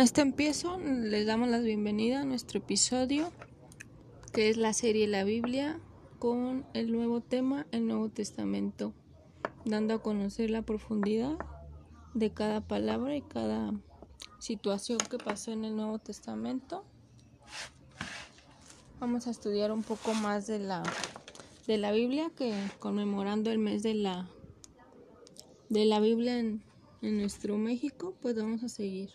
Este empiezo, les damos la bienvenida a nuestro episodio, que es la serie La Biblia, con el nuevo tema, el Nuevo Testamento, dando a conocer la profundidad de cada palabra y cada situación que pasó en el Nuevo Testamento. Vamos a estudiar un poco más de la, de la Biblia, que conmemorando el mes de la, de la Biblia en, en nuestro México, pues vamos a seguir.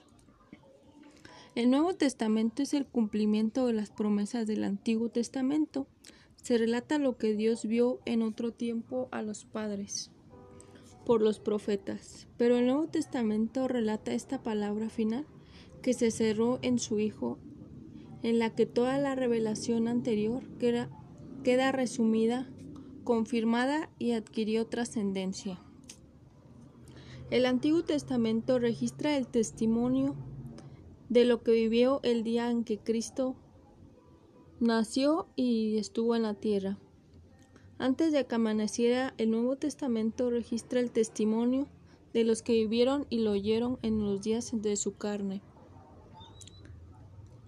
El Nuevo Testamento es el cumplimiento de las promesas del Antiguo Testamento. Se relata lo que Dios vio en otro tiempo a los padres por los profetas, pero el Nuevo Testamento relata esta palabra final que se cerró en su Hijo, en la que toda la revelación anterior queda, queda resumida, confirmada y adquirió trascendencia. El Antiguo Testamento registra el testimonio de lo que vivió el día en que Cristo nació y estuvo en la tierra. Antes de que amaneciera, el Nuevo Testamento registra el testimonio de los que vivieron y lo oyeron en los días de su carne,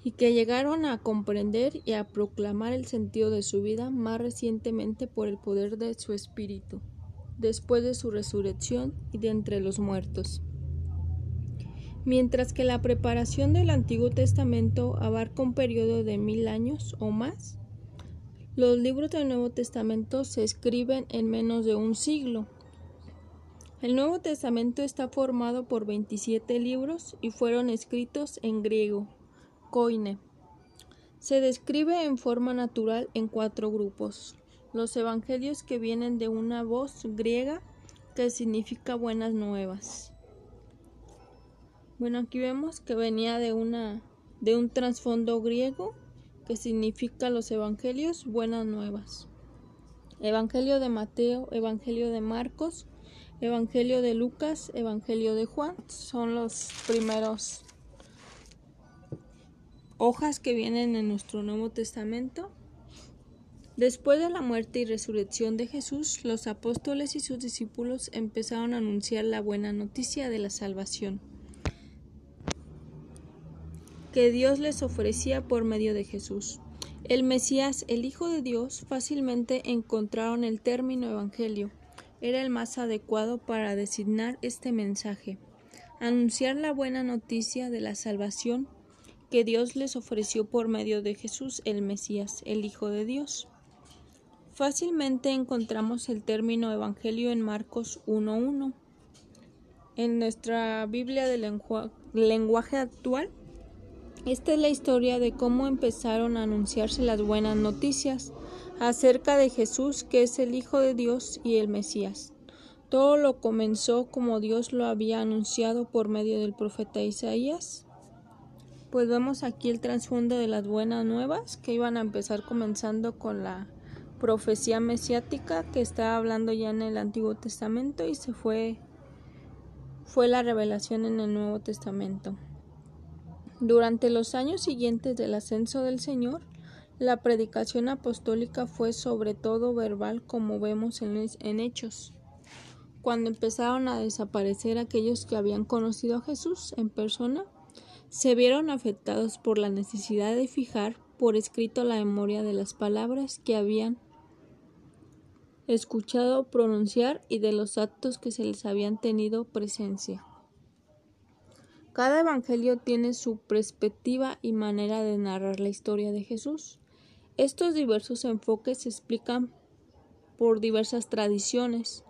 y que llegaron a comprender y a proclamar el sentido de su vida más recientemente por el poder de su Espíritu, después de su resurrección y de entre los muertos. Mientras que la preparación del Antiguo Testamento abarca un periodo de mil años o más, los libros del Nuevo Testamento se escriben en menos de un siglo. El Nuevo Testamento está formado por 27 libros y fueron escritos en griego, koine. Se describe en forma natural en cuatro grupos. Los evangelios que vienen de una voz griega que significa buenas nuevas. Bueno, aquí vemos que venía de una de un trasfondo griego que significa los evangelios buenas nuevas. Evangelio de Mateo, Evangelio de Marcos, Evangelio de Lucas, Evangelio de Juan son los primeros hojas que vienen en nuestro Nuevo Testamento. Después de la muerte y resurrección de Jesús, los apóstoles y sus discípulos empezaron a anunciar la buena noticia de la salvación que Dios les ofrecía por medio de Jesús. El Mesías, el Hijo de Dios, fácilmente encontraron el término Evangelio. Era el más adecuado para designar este mensaje, anunciar la buena noticia de la salvación que Dios les ofreció por medio de Jesús, el Mesías, el Hijo de Dios. Fácilmente encontramos el término Evangelio en Marcos 1.1. En nuestra Biblia de lenguaje actual esta es la historia de cómo empezaron a anunciarse las buenas noticias acerca de Jesús, que es el Hijo de Dios y el Mesías. Todo lo comenzó como Dios lo había anunciado por medio del profeta Isaías. Pues vemos aquí el trasfondo de las buenas nuevas que iban a empezar comenzando con la profecía mesiática que estaba hablando ya en el Antiguo Testamento y se fue fue la revelación en el Nuevo Testamento. Durante los años siguientes del ascenso del Señor, la predicación apostólica fue sobre todo verbal como vemos en, Hechos. Cuando empezaron a desaparecer aquellos que habían conocido a Jesús en persona, se vieron afectados por la necesidad de fijar por escrito la memoria de las palabras que habían escuchado pronunciar y de los actos que se les habían tenido presencia. Cada evangelio tiene su perspectiva y manera de narrar la historia de Jesús. Estos diversos enfoques se explican por diversas tradiciones.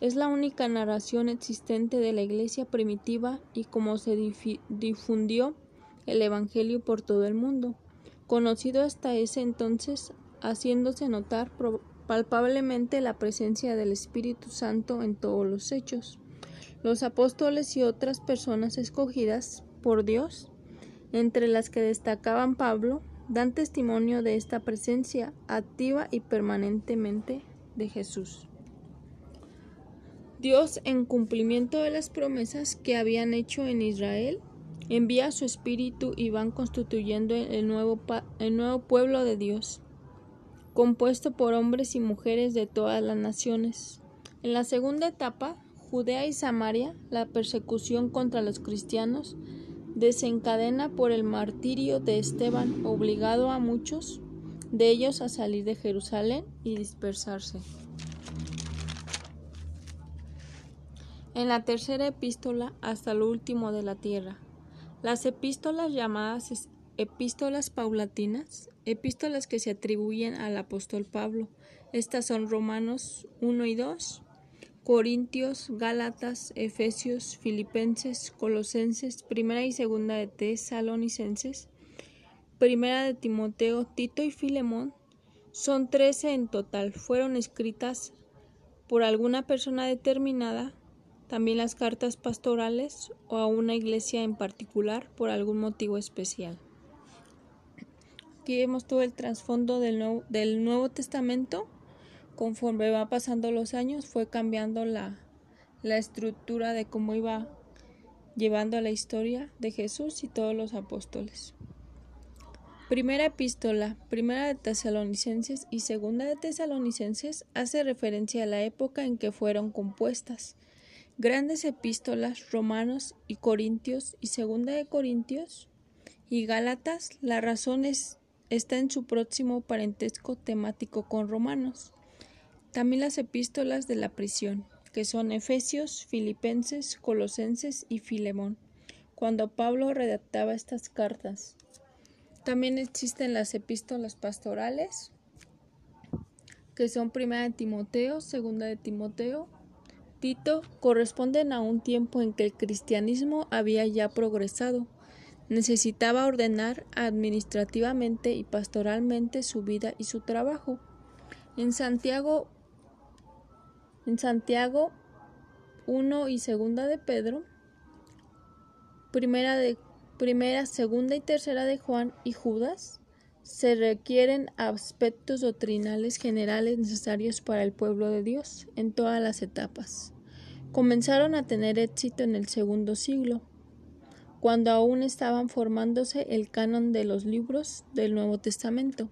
Es la única narración existente de la iglesia primitiva y cómo se difundió el Evangelio por todo el mundo, conocido hasta ese entonces, haciéndose notar palpablemente la presencia del Espíritu Santo en todos los hechos. Los apóstoles y otras personas escogidas por Dios, entre las que destacaban Pablo, dan testimonio de esta presencia activa y permanentemente de Jesús. Dios, en cumplimiento de las promesas que habían hecho en Israel, envía su espíritu y van constituyendo el nuevo, el nuevo pueblo de Dios, compuesto por hombres y mujeres de todas las naciones. En la segunda etapa, Judea y Samaria, la persecución contra los cristianos desencadena por el martirio de Esteban, obligado a muchos de ellos a salir de Jerusalén y dispersarse. En la tercera epístola hasta lo último de la tierra. Las epístolas llamadas epístolas paulatinas, epístolas que se atribuyen al apóstol Pablo. Estas son Romanos 1 y 2, Corintios, Gálatas, Efesios, Filipenses, Colosenses, Primera y Segunda de Tesalonicenses, Primera de Timoteo, Tito y Filemón. Son trece en total. Fueron escritas por alguna persona determinada, también las cartas pastorales o a una iglesia en particular por algún motivo especial. Aquí vemos todo el trasfondo del Nuevo, del Nuevo Testamento conforme va pasando los años fue cambiando la, la estructura de cómo iba llevando la historia de Jesús y todos los apóstoles. Primera epístola, primera de Tesalonicenses y segunda de Tesalonicenses hace referencia a la época en que fueron compuestas. Grandes epístolas, Romanos y Corintios y segunda de Corintios y Gálatas, la razón es, está en su próximo parentesco temático con Romanos. También las epístolas de la prisión, que son Efesios, Filipenses, Colosenses y Filemón, cuando Pablo redactaba estas cartas. También existen las epístolas pastorales, que son primera de Timoteo, segunda de Timoteo, Tito, corresponden a un tiempo en que el cristianismo había ya progresado. Necesitaba ordenar administrativamente y pastoralmente su vida y su trabajo. En Santiago en Santiago 1 y segunda de Pedro, primera de primera, segunda y tercera de Juan y Judas, se requieren aspectos doctrinales generales necesarios para el pueblo de Dios en todas las etapas. Comenzaron a tener éxito en el segundo siglo, cuando aún estaban formándose el canon de los libros del Nuevo Testamento.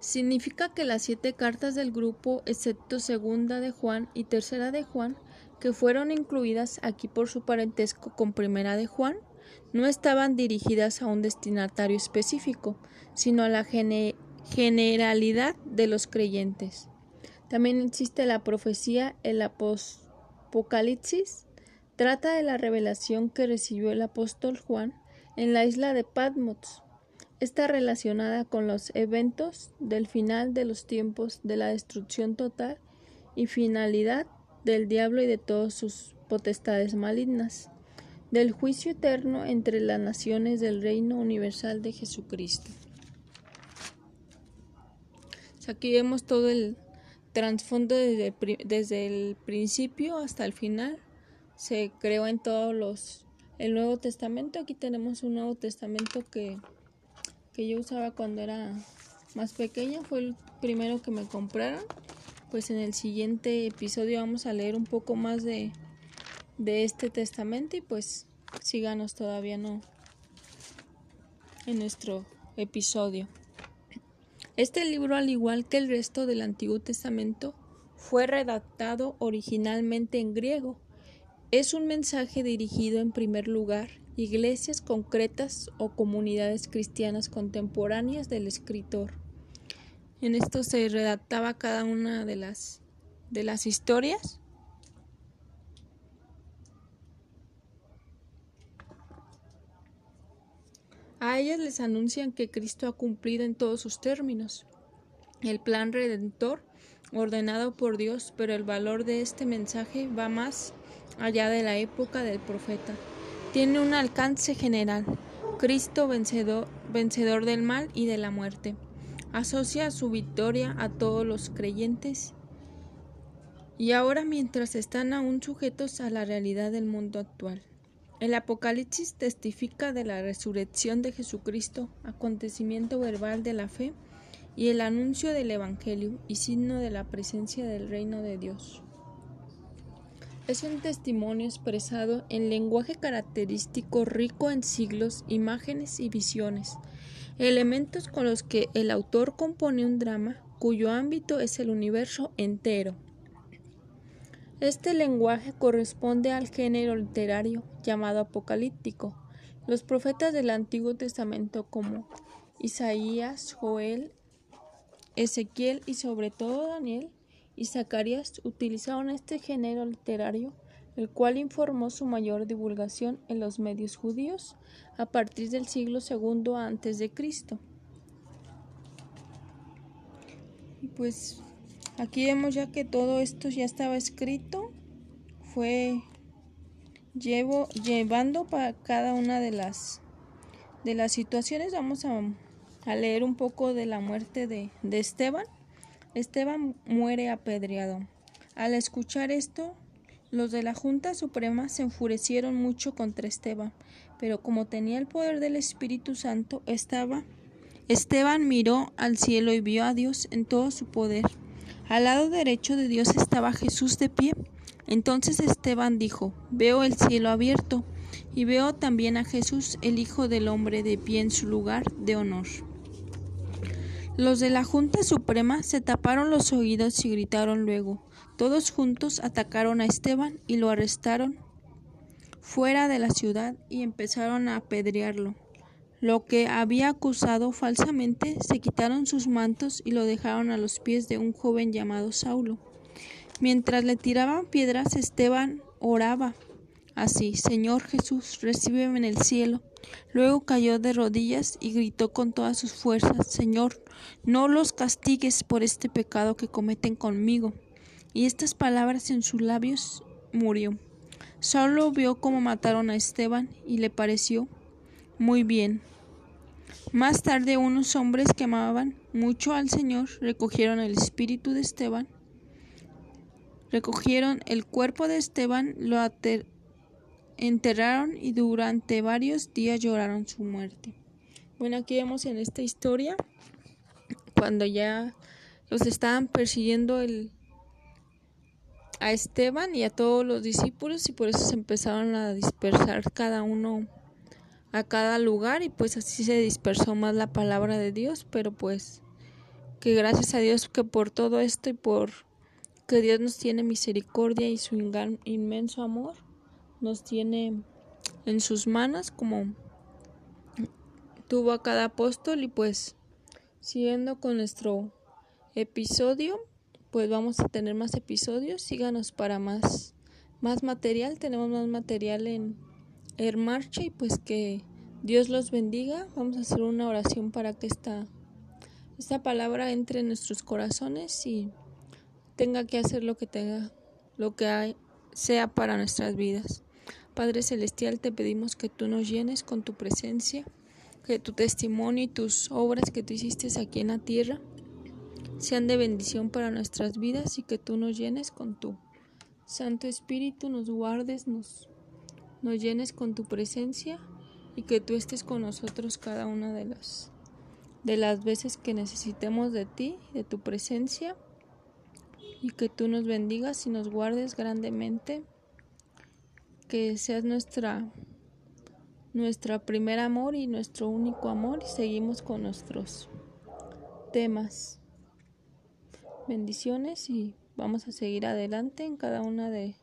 Significa que las siete cartas del grupo, excepto segunda de Juan y tercera de Juan, que fueron incluidas aquí por su parentesco con primera de Juan, no estaban dirigidas a un destinatario específico, sino a la generalidad de los creyentes. También existe la profecía, el Apocalipsis, trata de la revelación que recibió el apóstol Juan en la isla de Patmos Está relacionada con los eventos del final de los tiempos de la destrucción total y finalidad del diablo y de todas sus potestades malignas, del juicio eterno entre las naciones del reino universal de Jesucristo. Aquí vemos todo el trasfondo desde, desde el principio hasta el final. Se creó en todos los el Nuevo Testamento. Aquí tenemos un Nuevo Testamento que que yo usaba cuando era más pequeña, fue el primero que me compraron. Pues en el siguiente episodio vamos a leer un poco más de, de este testamento y pues síganos todavía no en nuestro episodio. Este libro, al igual que el resto del Antiguo Testamento, fue redactado originalmente en griego. Es un mensaje dirigido en primer lugar iglesias concretas o comunidades cristianas contemporáneas del escritor. En esto se redactaba cada una de las, de las historias. A ellas les anuncian que Cristo ha cumplido en todos sus términos el plan redentor ordenado por Dios, pero el valor de este mensaje va más allá de la época del profeta tiene un alcance general. Cristo vencedor, vencedor del mal y de la muerte. Asocia su victoria a todos los creyentes y ahora mientras están aún sujetos a la realidad del mundo actual. El Apocalipsis testifica de la resurrección de Jesucristo, acontecimiento verbal de la fe y el anuncio del Evangelio y signo de la presencia del reino de Dios es un testimonio expresado en lenguaje característico rico en siglos, imágenes y visiones, elementos con los que el autor compone un drama cuyo ámbito es el universo entero. Este lenguaje corresponde al género literario llamado apocalíptico. Los profetas del Antiguo Testamento como Isaías, Joel, Ezequiel y sobre todo Daniel y Zacarías utilizaron este género literario, el cual informó su mayor divulgación en los medios judíos a partir del siglo II a.C. Y pues aquí vemos ya que todo esto ya estaba escrito, fue llevo, llevando para cada una de las de las situaciones. Vamos a, a leer un poco de la muerte de, de Esteban. Esteban muere apedreado. Al escuchar esto, los de la Junta Suprema se enfurecieron mucho contra Esteban, pero como tenía el poder del Espíritu Santo, estaba Esteban miró al cielo y vio a Dios en todo su poder. Al lado derecho de Dios estaba Jesús de pie. Entonces Esteban dijo, Veo el cielo abierto y veo también a Jesús, el Hijo del Hombre, de pie en su lugar de honor. Los de la Junta Suprema se taparon los oídos y gritaron luego. Todos juntos atacaron a Esteban y lo arrestaron fuera de la ciudad y empezaron a apedrearlo lo que había acusado falsamente, se quitaron sus mantos y lo dejaron a los pies de un joven llamado Saulo. Mientras le tiraban piedras, Esteban oraba así, Señor Jesús, recíbeme en el cielo. Luego cayó de rodillas y gritó con todas sus fuerzas, Señor, no los castigues por este pecado que cometen conmigo. Y estas palabras en sus labios murió. Saulo vio cómo mataron a Esteban y le pareció muy bien. Más tarde unos hombres que amaban mucho al Señor recogieron el espíritu de Esteban, recogieron el cuerpo de Esteban, lo enterraron y durante varios días lloraron su muerte. Bueno, aquí vemos en esta historia cuando ya los estaban persiguiendo el, a Esteban y a todos los discípulos y por eso se empezaron a dispersar cada uno a cada lugar y pues así se dispersó más la palabra de Dios, pero pues que gracias a Dios que por todo esto y por que Dios nos tiene misericordia y su inmenso amor nos tiene en sus manos como tuvo a cada apóstol y pues siguiendo con nuestro episodio pues vamos a tener más episodios síganos para más más material tenemos más material en marcha y pues que Dios los bendiga. Vamos a hacer una oración para que esta, esta palabra entre en nuestros corazones y tenga que hacer lo que tenga, lo que hay, sea para nuestras vidas. Padre Celestial, te pedimos que tú nos llenes con tu presencia, que tu testimonio y tus obras que tú hiciste aquí en la tierra sean de bendición para nuestras vidas y que tú nos llenes con tu Santo Espíritu, nos guardes, nos nos llenes con tu presencia y que tú estés con nosotros cada una de las de las veces que necesitemos de ti, de tu presencia y que tú nos bendigas y nos guardes grandemente, que seas nuestra nuestra primer amor y nuestro único amor y seguimos con nuestros temas. Bendiciones y vamos a seguir adelante en cada una de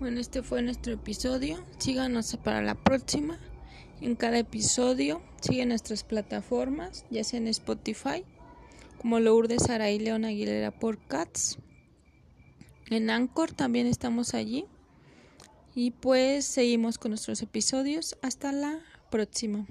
Bueno, este fue nuestro episodio. Síganos para la próxima. En cada episodio siguen nuestras plataformas, ya sea en Spotify, como Lourdes Saraí León Aguilera por Cats. En Anchor también estamos allí. Y pues seguimos con nuestros episodios. Hasta la próxima.